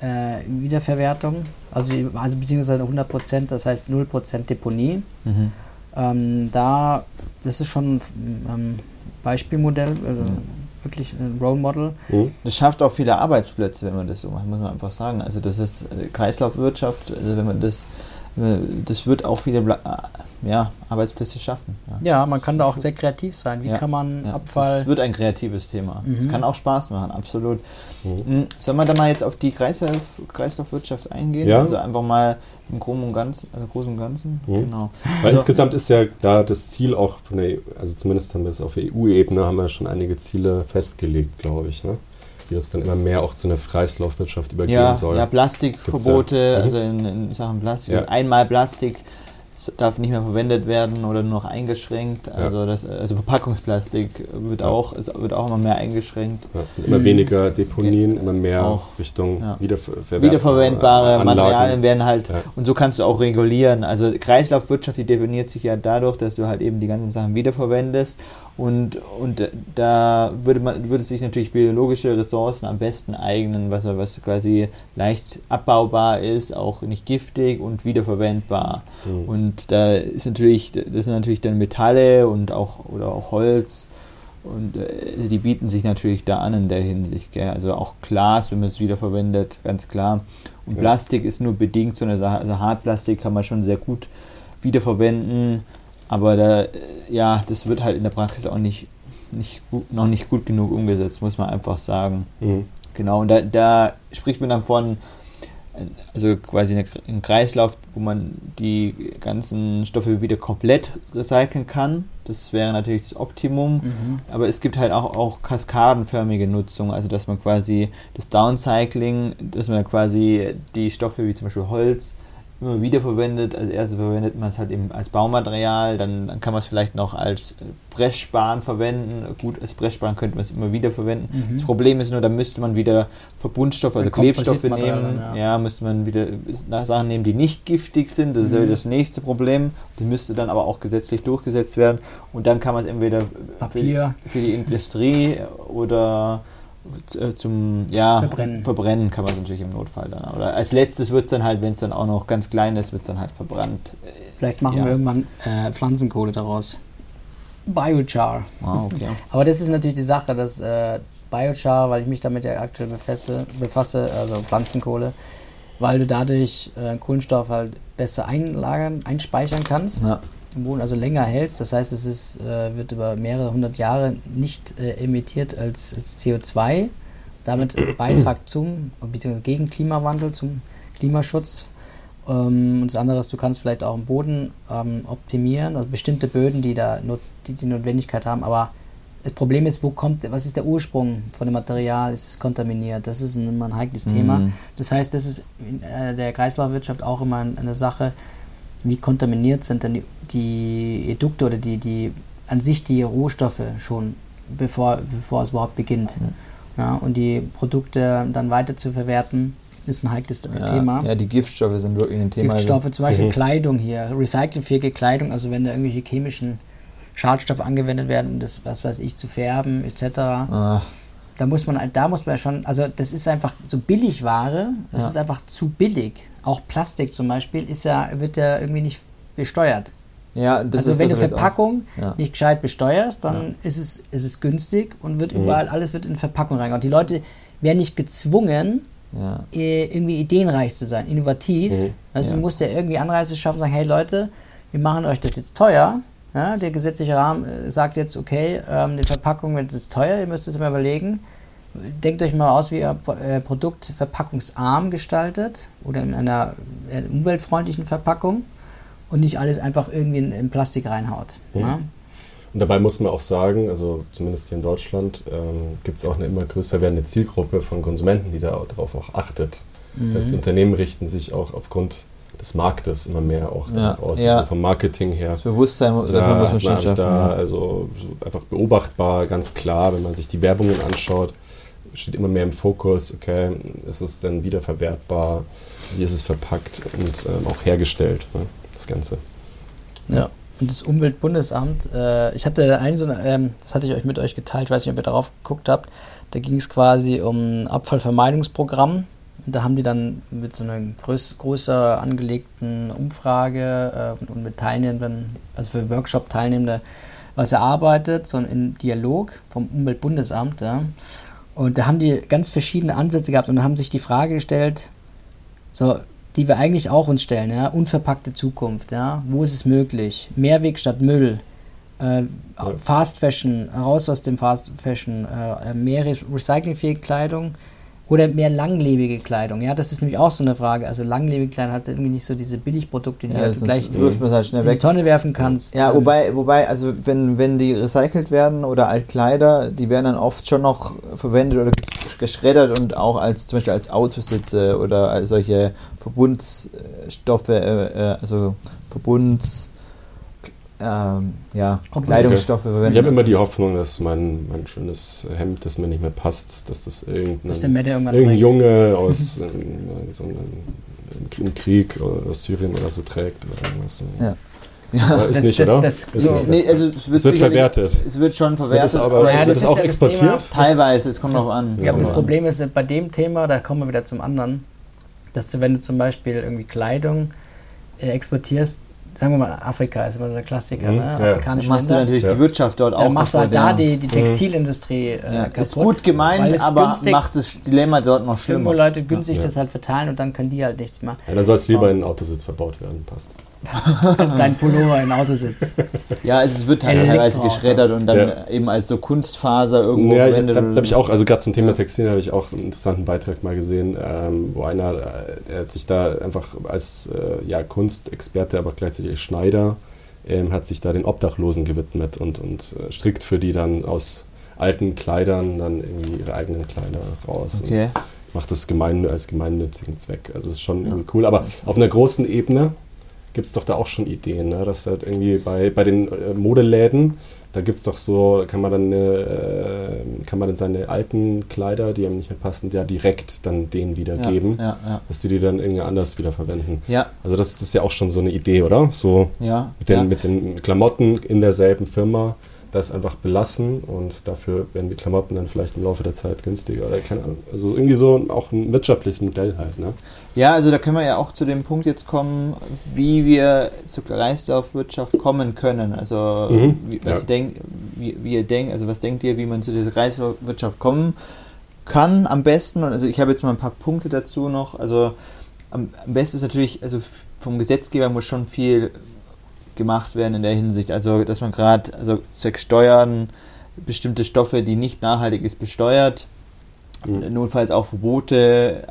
äh, Wiederverwertung, also, also beziehungsweise 100%, das heißt 0% Deponie. Mhm. Ähm, da, das ist schon ähm, Beispielmodell, also mhm. wirklich ein Role Model. Mhm. Das schafft auch viele Arbeitsplätze, wenn man das so macht, muss man einfach sagen. Also das ist äh, Kreislaufwirtschaft, also wenn man das, das wird auch viele ja, Arbeitsplätze schaffen. Ja. ja. man kann da auch sehr kreativ sein. Wie ja, kann man ja, Abfall... Das wird ein kreatives Thema. Es mhm. kann auch Spaß machen, absolut. Mhm. Hm, sollen wir da mal jetzt auf die Kreislauf, Kreislaufwirtschaft eingehen? Ja. Also einfach mal im Großen und Ganzen, also Großen und Ganzen, mhm. genau. Weil also, insgesamt ist ja da das Ziel auch, von der, also zumindest haben wir es auf EU-Ebene, haben wir schon einige Ziele festgelegt, glaube ich, ne? wie das dann immer mehr auch zu einer Kreislaufwirtschaft übergehen ja, soll. Ja, Plastikverbote, ja. Mhm. also in, in, Sachen Plastik, ja. also einmal Plastik darf nicht mehr verwendet werden oder nur noch eingeschränkt. Also, das, also Verpackungsplastik wird, auch, wird auch immer mehr eingeschränkt. Ja, immer mhm. weniger Deponien, immer mehr auch, Richtung ja. wiederver wiederverwendbare Materialien werden halt, ja. und so kannst du auch regulieren. Also Kreislaufwirtschaft, die definiert sich ja dadurch, dass du halt eben die ganzen Sachen wiederverwendest und, und da würde man würde sich natürlich biologische Ressourcen am besten eignen, was, was quasi leicht abbaubar ist, auch nicht giftig und wiederverwendbar. Mhm. Und da ist natürlich, das sind natürlich dann Metalle und auch oder auch Holz. Und äh, die bieten sich natürlich da an in der Hinsicht. Gell? Also auch Glas, wenn man es wiederverwendet, ganz klar. Und ja. Plastik ist nur bedingt so eine Sache. Also Hartplastik kann man schon sehr gut wiederverwenden. Aber da, ja, das wird halt in der Praxis auch nicht, nicht gut, noch nicht gut genug umgesetzt, muss man einfach sagen. Mhm. Genau, und da, da spricht man dann von also quasi ein Kreislauf, wo man die ganzen Stoffe wieder komplett recyceln kann. Das wäre natürlich das Optimum. Mhm. Aber es gibt halt auch, auch kaskadenförmige Nutzung, also dass man quasi das Downcycling, dass man quasi die Stoffe wie zum Beispiel Holz immer wieder verwendet. Als erstes verwendet man es halt eben als Baumaterial, dann, dann kann man es vielleicht noch als Brechsparen verwenden. Gut, als Brechsparen könnte man es immer wieder verwenden. Mhm. Das Problem ist nur, da müsste man wieder Verbundstoffe, also Klebstoffe nehmen. ja. ja. müsste man wieder Sachen nehmen, die nicht giftig sind. Das mhm. ist ja das nächste Problem. Die müsste dann aber auch gesetzlich durchgesetzt werden. Und dann kann man es entweder Papier. Für, für die Industrie oder äh, zum ja, verbrennen. verbrennen kann man es natürlich im Notfall dann. Oder als letztes wird es dann halt, wenn es dann auch noch ganz klein ist, wird es dann halt verbrannt. Vielleicht machen ja. wir irgendwann äh, Pflanzenkohle daraus. Biochar. Ah, okay. Aber das ist natürlich die Sache, dass äh, Biochar, weil ich mich damit ja aktuell befasse, befasse also Pflanzenkohle, weil du dadurch äh, Kohlenstoff halt besser einlagern, einspeichern kannst. Ja im Boden also länger hältst. Das heißt, es ist, äh, wird über mehrere hundert Jahre nicht äh, emittiert als, als CO2. Damit Beitrag zum, beziehungsweise gegen Klimawandel, zum Klimaschutz. Ähm, und das andere ist, du kannst vielleicht auch im Boden ähm, optimieren, also bestimmte Böden, die da not, die, die Notwendigkeit haben, aber das Problem ist, wo kommt, was ist der Ursprung von dem Material? Ist es kontaminiert? Das ist immer ein heikles mhm. Thema. Das heißt, das ist in äh, der Kreislaufwirtschaft auch immer eine Sache, wie kontaminiert sind denn die, die Edukte oder die, die an sich die Rohstoffe schon, bevor, bevor es überhaupt beginnt. Mhm. Ja, und die Produkte dann weiter zu verwerten, ist ein heikles ja, Thema. Ja, die Giftstoffe sind wirklich ein Thema. Giftstoffe, zum Beispiel mhm. Kleidung hier, recycelfähige Kleidung, also wenn da irgendwelche chemischen Schadstoffe angewendet werden, um das, was weiß ich, zu färben, etc. Ach. Da muss man, da muss man schon, also das ist einfach so Billigware, das ja. ist einfach zu billig auch Plastik zum Beispiel ist ja, wird ja irgendwie nicht besteuert. Ja, das also wenn du Verpackung ja. nicht gescheit besteuerst, dann ja. ist, es, ist es günstig und wird mhm. überall, alles wird in Verpackung reingehauen. Die Leute werden nicht gezwungen, ja. irgendwie ideenreich zu sein, innovativ. Mhm. Also du musst ja irgendwie Anreize schaffen, sagen, hey Leute, wir machen euch das jetzt teuer. Ja, der gesetzliche Rahmen äh, sagt jetzt, okay, ähm, die Verpackung wird jetzt teuer, ihr müsst es mal überlegen denkt euch mal aus, wie ihr äh, Produkt verpackungsarm gestaltet oder in einer äh, umweltfreundlichen Verpackung und nicht alles einfach irgendwie in, in Plastik reinhaut. Mhm. Ja? Und dabei muss man auch sagen, also zumindest hier in Deutschland ähm, gibt es auch eine immer größer werdende Zielgruppe von Konsumenten, die darauf auch achtet. Mhm. Das heißt, die Unternehmen richten sich auch aufgrund des Marktes immer mehr auch ja, aus, ja. also vom Marketing her. Das Bewusstsein also da, muss man schon schaffen. Da, also einfach beobachtbar, ganz klar, wenn man sich die Werbungen anschaut, steht immer mehr im Fokus, okay, ist es denn wiederverwertbar, wie ist es verpackt und ähm, auch hergestellt, ne, das Ganze. Ja. Und das Umweltbundesamt, äh, ich hatte einen so, ähm, das hatte ich euch mit euch geteilt, ich weiß nicht, ob ihr darauf geguckt habt, da ging es quasi um ein Abfallvermeidungsprogramm. Und da haben die dann mit so einer größ, größer angelegten Umfrage äh, und mit Teilnehmenden, also für Workshop-Teilnehmende, was erarbeitet, so ein Dialog vom Umweltbundesamt. Ja. Und da haben die ganz verschiedene Ansätze gehabt und haben sich die Frage gestellt, so, die wir eigentlich auch uns stellen, ja, unverpackte Zukunft, ja, wo ist es möglich? Mehrweg statt Müll, äh, Fast Fashion, raus aus dem Fast Fashion, äh, mehr recyclingfähige Kleidung, oder mehr langlebige Kleidung, ja, das ist nämlich auch so eine Frage. Also langlebige Kleidung hat irgendwie nicht so diese Billigprodukte, die ja, halt du gleich halt schnell in weg. die Tonne werfen kannst. Ja, wobei, wobei, also wenn, wenn die recycelt werden oder Altkleider, die werden dann oft schon noch verwendet oder geschreddert und auch als zum Beispiel als Autositze oder als solche Verbundstoffe, äh, äh also Verbunds ähm, ja, Kleidungsstoffe verwenden. Ich habe immer die Hoffnung, dass mein, mein schönes Hemd, das mir nicht mehr passt, dass das irgendein, irgendein Junge aus äh, so einem, im Krieg aus Syrien oder so trägt oder irgendwas. So. Ja. Ja, ist das, nicht, das, oder? Das, ist nee, also es wird, es wird verwertet. Es wird schon verwertet. aber, aber ja, wird es auch ja exportiert? Teilweise, es kommt noch an. Ich glaube, das Problem ist bei dem Thema, da kommen wir wieder zum anderen, dass du, wenn du zum Beispiel irgendwie Kleidung äh, exportierst, sagen wir mal, Afrika ist immer der Klassiker, mhm, ne? Ja. Afrikanische Machst Länder. du natürlich ja. die Wirtschaft dort auch. Dann machst du halt da die, die mhm. Textilindustrie äh, ja. kaputt. Ist gut gemeint, aber günstig, macht das Dilemma dort noch schlimmer. Irgendwo Leute günstig das halt verteilen und dann können die halt nichts machen. Ja, dann soll es lieber in einen Autositz verbaut werden, passt. Dein Pullover im Autositz. Ja, es wird halt teilweise geschreddert und dann ja. eben als so Kunstfaser irgendwo ja, verwendet. Da, da habe ich auch, also gerade zum Thema Textil habe ich auch einen interessanten Beitrag mal gesehen, ähm, wo einer, äh, der hat sich da einfach als äh, ja, Kunstexperte, aber gleichzeitig Schneider, ähm, hat sich da den Obdachlosen gewidmet und, und äh, strickt für die dann aus alten Kleidern dann irgendwie ihre eigenen Kleider raus. Okay. Macht das gemein, als gemeinnützigen Zweck. Also ist schon ja. cool. Aber auf einer großen Ebene gibt es doch da auch schon Ideen, ne? dass halt irgendwie bei, bei den äh, Modeläden, da gibt es doch so, kann man dann äh, kann man dann seine alten Kleider, die einem nicht mehr passen, ja direkt dann denen wiedergeben, ja, ja, ja. dass die die dann irgendwie anders wiederverwenden. Ja. Also das, das, ist ja auch schon so eine Idee, oder? So ja, mit, den, mit den Klamotten in derselben Firma das einfach belassen und dafür werden die Klamotten dann vielleicht im Laufe der Zeit günstiger oder keine Ahnung. Also irgendwie so auch ein wirtschaftliches Modell halt, ne? Ja, also da können wir ja auch zu dem Punkt jetzt kommen, wie wir zur Kreislaufwirtschaft kommen können. Also mhm, wie, was ja. denk, wie, wie ihr denkt, also was denkt ihr, wie man zu dieser Kreislaufwirtschaft kommen kann am besten? Und also ich habe jetzt mal ein paar Punkte dazu noch. Also am, am besten ist natürlich, also vom Gesetzgeber muss schon viel gemacht werden in der Hinsicht. Also, dass man gerade, also zwecks Steuern, bestimmte Stoffe, die nicht nachhaltig ist, besteuert, mhm. notfalls auch Verbote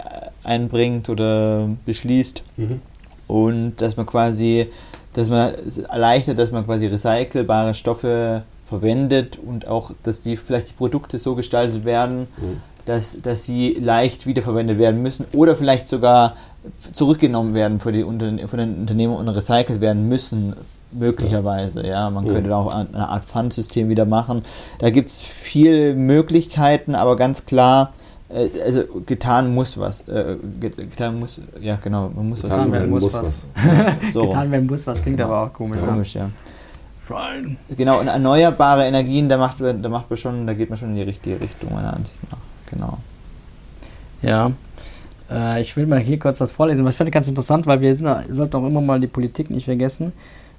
einbringt oder beschließt. Mhm. Und dass man quasi, dass man erleichtert, dass man quasi recycelbare Stoffe verwendet und auch, dass die vielleicht die Produkte so gestaltet werden, mhm. dass, dass sie leicht wiederverwendet werden müssen oder vielleicht sogar zurückgenommen werden von, die, von den Unternehmen und recycelt werden müssen möglicherweise. Ja, man könnte auch eine Art Pfandsystem wieder machen. Da gibt es viele Möglichkeiten, aber ganz klar, also getan muss was. Äh, getan muss, ja genau, man muss getan was. Werden muss, was. was. so. Getan werden muss was, klingt genau. aber auch komisch. Komisch, ja. Genau, und erneuerbare Energien, da macht, da macht man schon, da geht man schon in die richtige Richtung, meiner Ansicht nach. Genau. Ja. Äh, ich will mal hier kurz was vorlesen, aber ich finde ganz interessant, weil wir, sind, wir sollten auch immer mal die Politik nicht vergessen.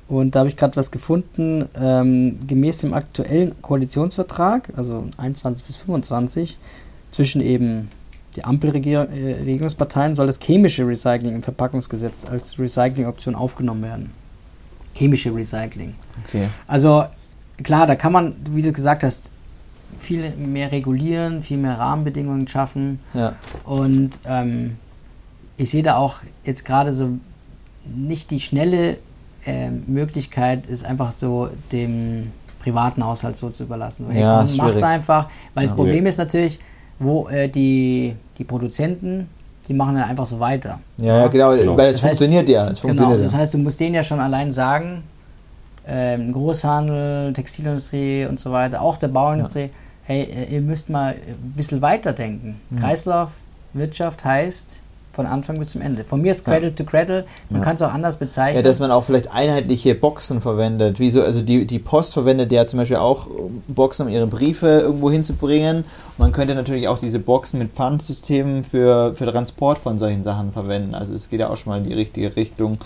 Und da habe ich gerade was gefunden, ähm, gemäß dem aktuellen Koalitionsvertrag, also 21 bis 25, zwischen eben die Ampelregierungsparteien soll das chemische Recycling im Verpackungsgesetz als Recyclingoption aufgenommen werden. Chemische Recycling. Okay. Also klar, da kann man, wie du gesagt hast, viel mehr regulieren, viel mehr Rahmenbedingungen schaffen. Ja. Und ähm, ich sehe da auch jetzt gerade so nicht die schnelle äh, Möglichkeit ist einfach so dem privaten Haushalt so zu überlassen. Hey, ja, macht es einfach, weil ja. das Problem ist natürlich, wo äh, die, die Produzenten, die machen dann einfach so weiter. Ja, ja genau, genau, weil es das funktioniert heißt, ja. Es genau, funktioniert das heißt, du musst denen ja schon allein sagen, äh, Großhandel, Textilindustrie und so weiter, auch der Bauindustrie, ja. hey, äh, ihr müsst mal ein bisschen weiterdenken. Mhm. Kreislaufwirtschaft heißt, von Anfang bis zum Ende. Von mir ist Cradle ja. to Cradle, man ja. kann es auch anders bezeichnen. Ja, dass man auch vielleicht einheitliche Boxen verwendet. Wie so, also die, die Post verwendet ja zum Beispiel auch Boxen, um ihre Briefe irgendwo hinzubringen. man könnte natürlich auch diese Boxen mit Pfandsystemen für, für Transport von solchen Sachen verwenden. Also es geht ja auch schon mal in die richtige Richtung.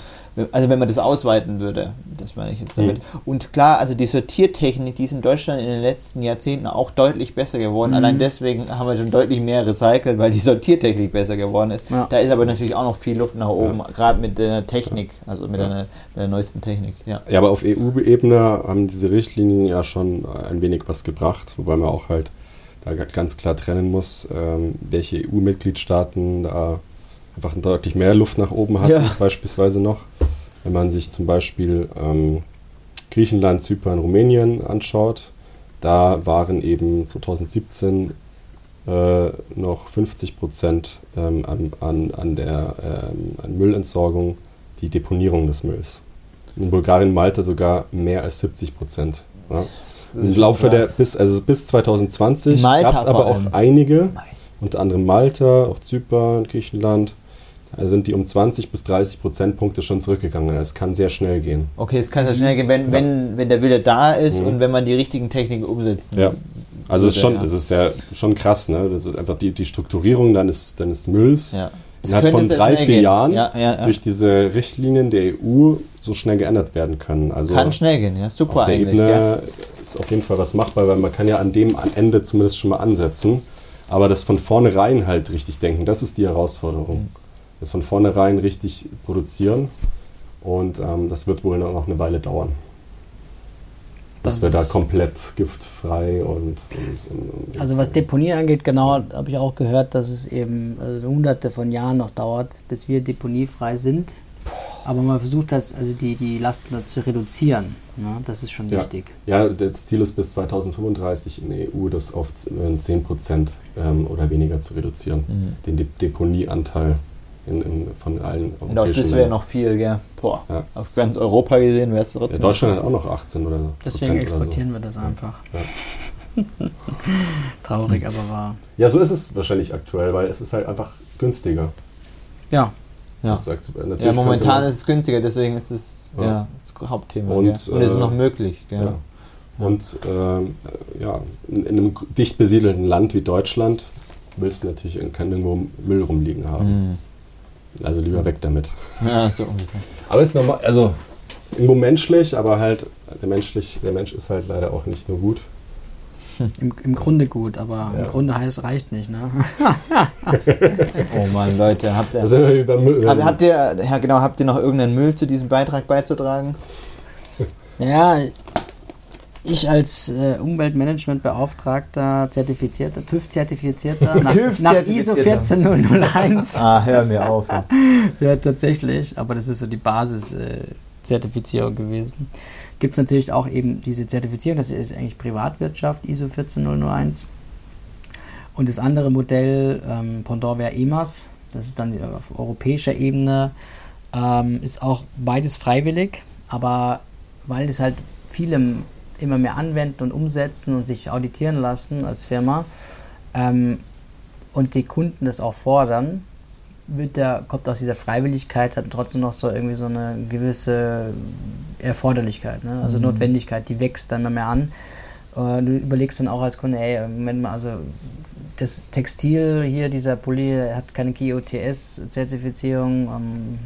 Also wenn man das ausweiten würde, das meine ich jetzt damit. Mhm. Und klar, also die Sortiertechnik, die ist in Deutschland in den letzten Jahrzehnten auch deutlich besser geworden. Mhm. Allein deswegen haben wir schon deutlich mehr recycelt, weil die Sortiertechnik besser geworden ist. Ja. Da ist aber natürlich auch noch viel Luft nach oben, ja. gerade mit der Technik, also mit, ja. der, mit der neuesten Technik. Ja. ja, aber auf EU-Ebene haben diese Richtlinien ja schon ein wenig was gebracht, wobei man auch halt da ganz klar trennen muss, ähm, welche EU-Mitgliedstaaten da einfach deutlich mehr Luft nach oben hat, ja. beispielsweise noch. Wenn man sich zum Beispiel ähm, Griechenland, Zypern, Rumänien anschaut, da waren eben 2017 äh, noch 50 Prozent ähm, an, an, an der ähm, an Müllentsorgung die Deponierung des Mülls. In Bulgarien, Malta sogar mehr als 70 Prozent. Ja. Im Laufe der bis, also bis 2020 gab es aber auch einige, unter anderem Malta, auch Zypern, Griechenland, sind die um 20 bis 30 Prozentpunkte schon zurückgegangen. Es kann sehr schnell gehen. Okay, es kann sehr schnell gehen, wenn, ja. wenn, wenn der Wille da ist mhm. und wenn man die richtigen Techniken umsetzt. Ja. Also es ist schon, ja. es ist ja schon krass, ne? Das ist einfach die, die Strukturierung deines, deines Mülls. Ja. Innerhalb von drei, vier gehen. Jahren ja, durch diese Richtlinien der EU so schnell geändert werden können. Also kann schnell gehen, ja, super auf der eigentlich. Ebene ja. ist auf jeden Fall was machbar, weil man kann ja an dem Ende zumindest schon mal ansetzen, aber das von vornherein halt richtig denken, das ist die Herausforderung. Mhm. Das von vornherein richtig produzieren und ähm, das wird wohl noch eine Weile dauern. Dass wir da komplett giftfrei und. und, und also was Deponie angeht, genau, habe ich auch gehört, dass es eben also hunderte von Jahren noch dauert, bis wir deponiefrei sind. Aber man versucht das, also die, die Lasten zu reduzieren. Ne? Das ist schon ja. wichtig. Ja, das Ziel ist bis 2035 in der EU das auf 10 Prozent ähm, oder weniger zu reduzieren, mhm. den De Deponieanteil in, in, von allen Und auch das wäre noch viel, gell? Boah, ja. auf ganz Europa gesehen wäre es trotzdem. Ja, Deutschland hat auch noch 18 oder so. Deswegen exportieren so. wir das einfach. Ja. Traurig, aber wahr. Ja, so ist es wahrscheinlich aktuell, weil es ist halt einfach günstiger. Ja. Ja, ja momentan ist es günstiger, deswegen ist es ja. das Hauptthema. Und, und es ist noch äh, möglich. Gell? Und ähm, ja, in, in einem dicht besiedelten Land wie Deutschland willst du natürlich keinen irgendwo Müll rumliegen haben. Mhm. Also lieber weg damit. Ja, so ungefähr. Aber es ist normal, also irgendwo menschlich, aber halt der, menschlich, der Mensch ist halt leider auch nicht nur gut. Im, Im Grunde gut, aber ja. im Grunde heißt es reicht nicht, ne? oh Mann, Leute, habt ihr, habt, habt ihr, ja genau, habt ihr noch irgendeinen Müll zu diesem Beitrag beizutragen? Ja, ich als äh, Umweltmanagementbeauftragter, zertifizierter, TÜV-zertifizierter, nach, TÜV nach ISO 14001. ah, hör mir auf. Ja, ja tatsächlich, aber das ist so die Basis-Zertifizierung äh, gewesen. Gibt es natürlich auch eben diese Zertifizierung, das ist eigentlich Privatwirtschaft, ISO 14001. Und das andere Modell, ähm, Pendant wäre EMAS, das ist dann auf europäischer Ebene, ähm, ist auch beides freiwillig, aber weil es halt vielem immer mehr anwenden und umsetzen und sich auditieren lassen als Firma ähm, und die Kunden das auch fordern, wird der, kommt aus dieser Freiwilligkeit hat trotzdem noch so irgendwie so eine gewisse Erforderlichkeit, ne? also mhm. Notwendigkeit, die wächst dann immer mehr an. Äh, du überlegst dann auch als Kunde, ey, Moment mal, also das Textil hier, dieser Pulli, hat keine GOTS-Zertifizierung. Ähm,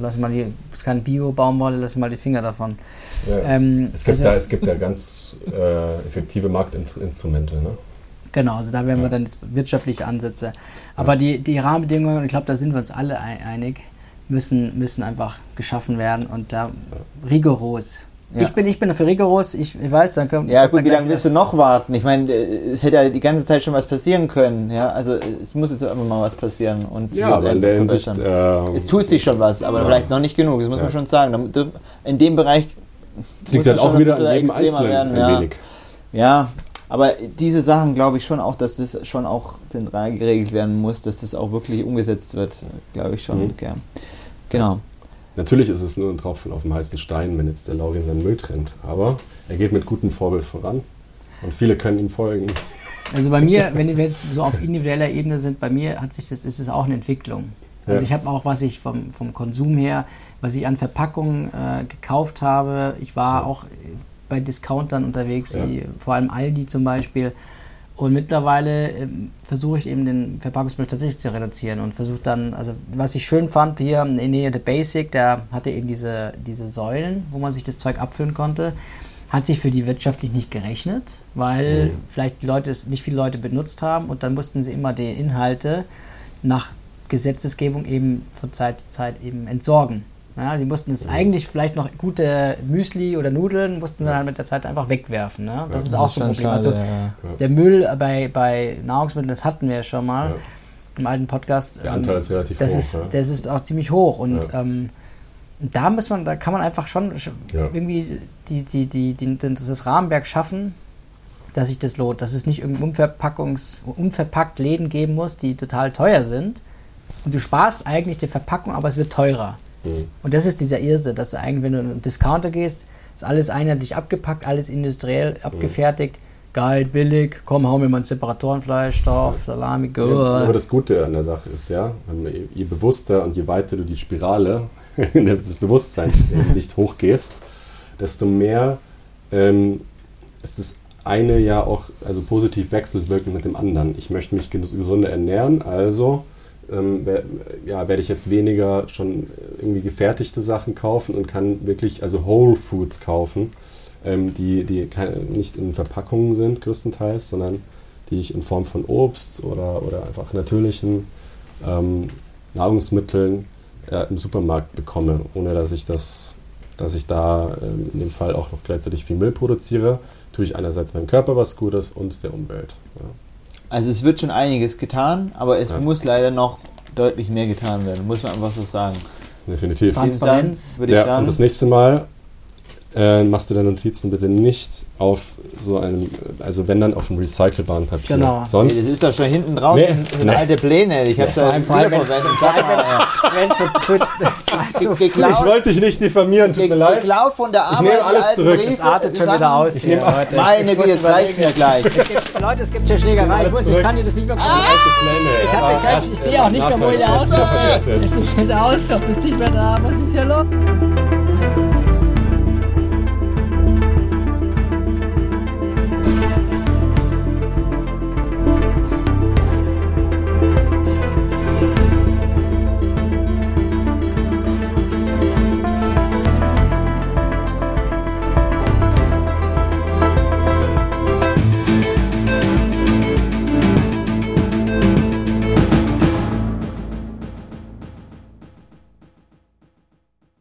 lass mal die, ist kein Bio-Baumwolle, lass mal die Finger davon. Ja. Ähm, es, gibt also, da, es gibt ja ganz äh, effektive Marktinstrumente. Ne? Genau, also da werden ja. wir dann wirtschaftliche Ansätze. Aber ja. die, die Rahmenbedingungen, ich glaube, da sind wir uns alle einig, müssen, müssen einfach geschaffen werden und da rigoros ja. Ich, bin, ich bin dafür rigoros, ich, ich weiß, dann kommt. Ja, gut, wie lange willst du noch warten? Ich meine, es hätte ja die ganze Zeit schon was passieren können. Ja, also es muss jetzt immer mal was passieren. Und ja, aber in der Hinsicht. Äh, es tut sich schon was, aber ja. vielleicht noch nicht genug, das muss ja. man schon sagen. In dem Bereich. Es liegt halt auch wieder an jedem Einzelnen werden. ein ja. wenig. Ja, aber diese Sachen glaube ich schon auch, dass das schon auch zentral geregelt werden muss, dass das auch wirklich umgesetzt wird, glaube ich schon. Mhm. Genau. Natürlich ist es nur ein Tropfen auf dem heißen Stein, wenn jetzt der Laurin seinen Müll trennt. Aber er geht mit gutem Vorbild voran und viele können ihm folgen. Also bei mir, wenn wir jetzt so auf individueller Ebene sind, bei mir hat sich das, ist es auch eine Entwicklung. Also ja. ich habe auch, was ich vom, vom Konsum her, was ich an Verpackungen äh, gekauft habe, ich war ja. auch bei Discountern unterwegs, ja. wie vor allem Aldi zum Beispiel. Und mittlerweile ähm, versuche ich eben den Verpackungsmüll tatsächlich zu reduzieren und versuche dann, also was ich schön fand hier in Nähe der Basic, der hatte eben diese, diese Säulen, wo man sich das Zeug abfüllen konnte. Hat sich für die wirtschaftlich nicht gerechnet, weil mhm. vielleicht die Leute es nicht viele Leute benutzt haben und dann mussten sie immer die Inhalte nach Gesetzesgebung eben von Zeit zu Zeit eben entsorgen. Ja, sie mussten es eigentlich vielleicht noch gute Müsli oder Nudeln, mussten sie dann mit der Zeit einfach wegwerfen. Ne? Das ja, ist auch so ein Problem. Schade, also ja. der Müll bei, bei Nahrungsmitteln, das hatten wir ja schon mal ja. im alten Podcast. Der Anteil ähm, ist relativ das hoch. Ist, Das ist auch ziemlich hoch. Und ähm, da muss man, da kann man einfach schon irgendwie die, die, die, die, das Rahmenwerk schaffen, dass sich das lohnt. Dass es nicht irgendwie Unverpackungs, unverpackt Läden geben muss, die total teuer sind. Und du sparst eigentlich die Verpackung, aber es wird teurer. Mhm. Und das ist dieser Irrsinn, dass du eigentlich, wenn du in einen Discounter gehst, ist alles einheitlich abgepackt, alles industriell abgefertigt. Mhm. Geil, billig, komm, hau mir mal ein Separatorenfleisch drauf, ja. Salami, gut. Ja, aber das Gute an der Sache ist ja, je bewusster und je weiter du die Spirale des Bewusstseins in Hinsicht hochgehst, desto mehr ähm, ist das eine ja auch also positiv wechselwirkend mit dem anderen. Ich möchte mich gesunder ernähren, also ähm, ja, werde ich jetzt weniger schon irgendwie gefertigte Sachen kaufen und kann wirklich also Whole Foods kaufen, ähm, die, die keine, nicht in Verpackungen sind größtenteils, sondern die ich in Form von Obst oder, oder einfach natürlichen ähm, Nahrungsmitteln äh, im Supermarkt bekomme, ohne dass ich das, dass ich da ähm, in dem Fall auch noch gleichzeitig viel Müll produziere, tue ich einerseits meinem Körper was Gutes und der Umwelt. Ja. Also es wird schon einiges getan, aber es ja. muss leider noch deutlich mehr getan werden, muss man einfach so sagen. Definitiv. Transparenz, würde ich ja, sagen. Und das nächste Mal äh, machst du deine Notizen bitte nicht auf so einem, also wenn dann auf einem recycelbaren Papier. Genau. Sonst nee, das ist doch schon hinten drauf, nee, nee. alte Pläne. Ich hab's ja, da vor allem, so Ich wollte dich nicht diffamieren, tut mir leid. Geklaut von der Arbeit. Ich nehme alles zurück. Briefe, das artet schon wieder aus. Ich hier, Leute. Meine Güte, jetzt reicht's mir gleich. Leute, es gibt hier Schlägerei. Ich, muss, ich kann dir das nicht mehr ah! Ich, ich sehe auch nicht mehr, wo ihr auslauft. Es sieht aus, ob es nicht mehr da. Was ist hier los?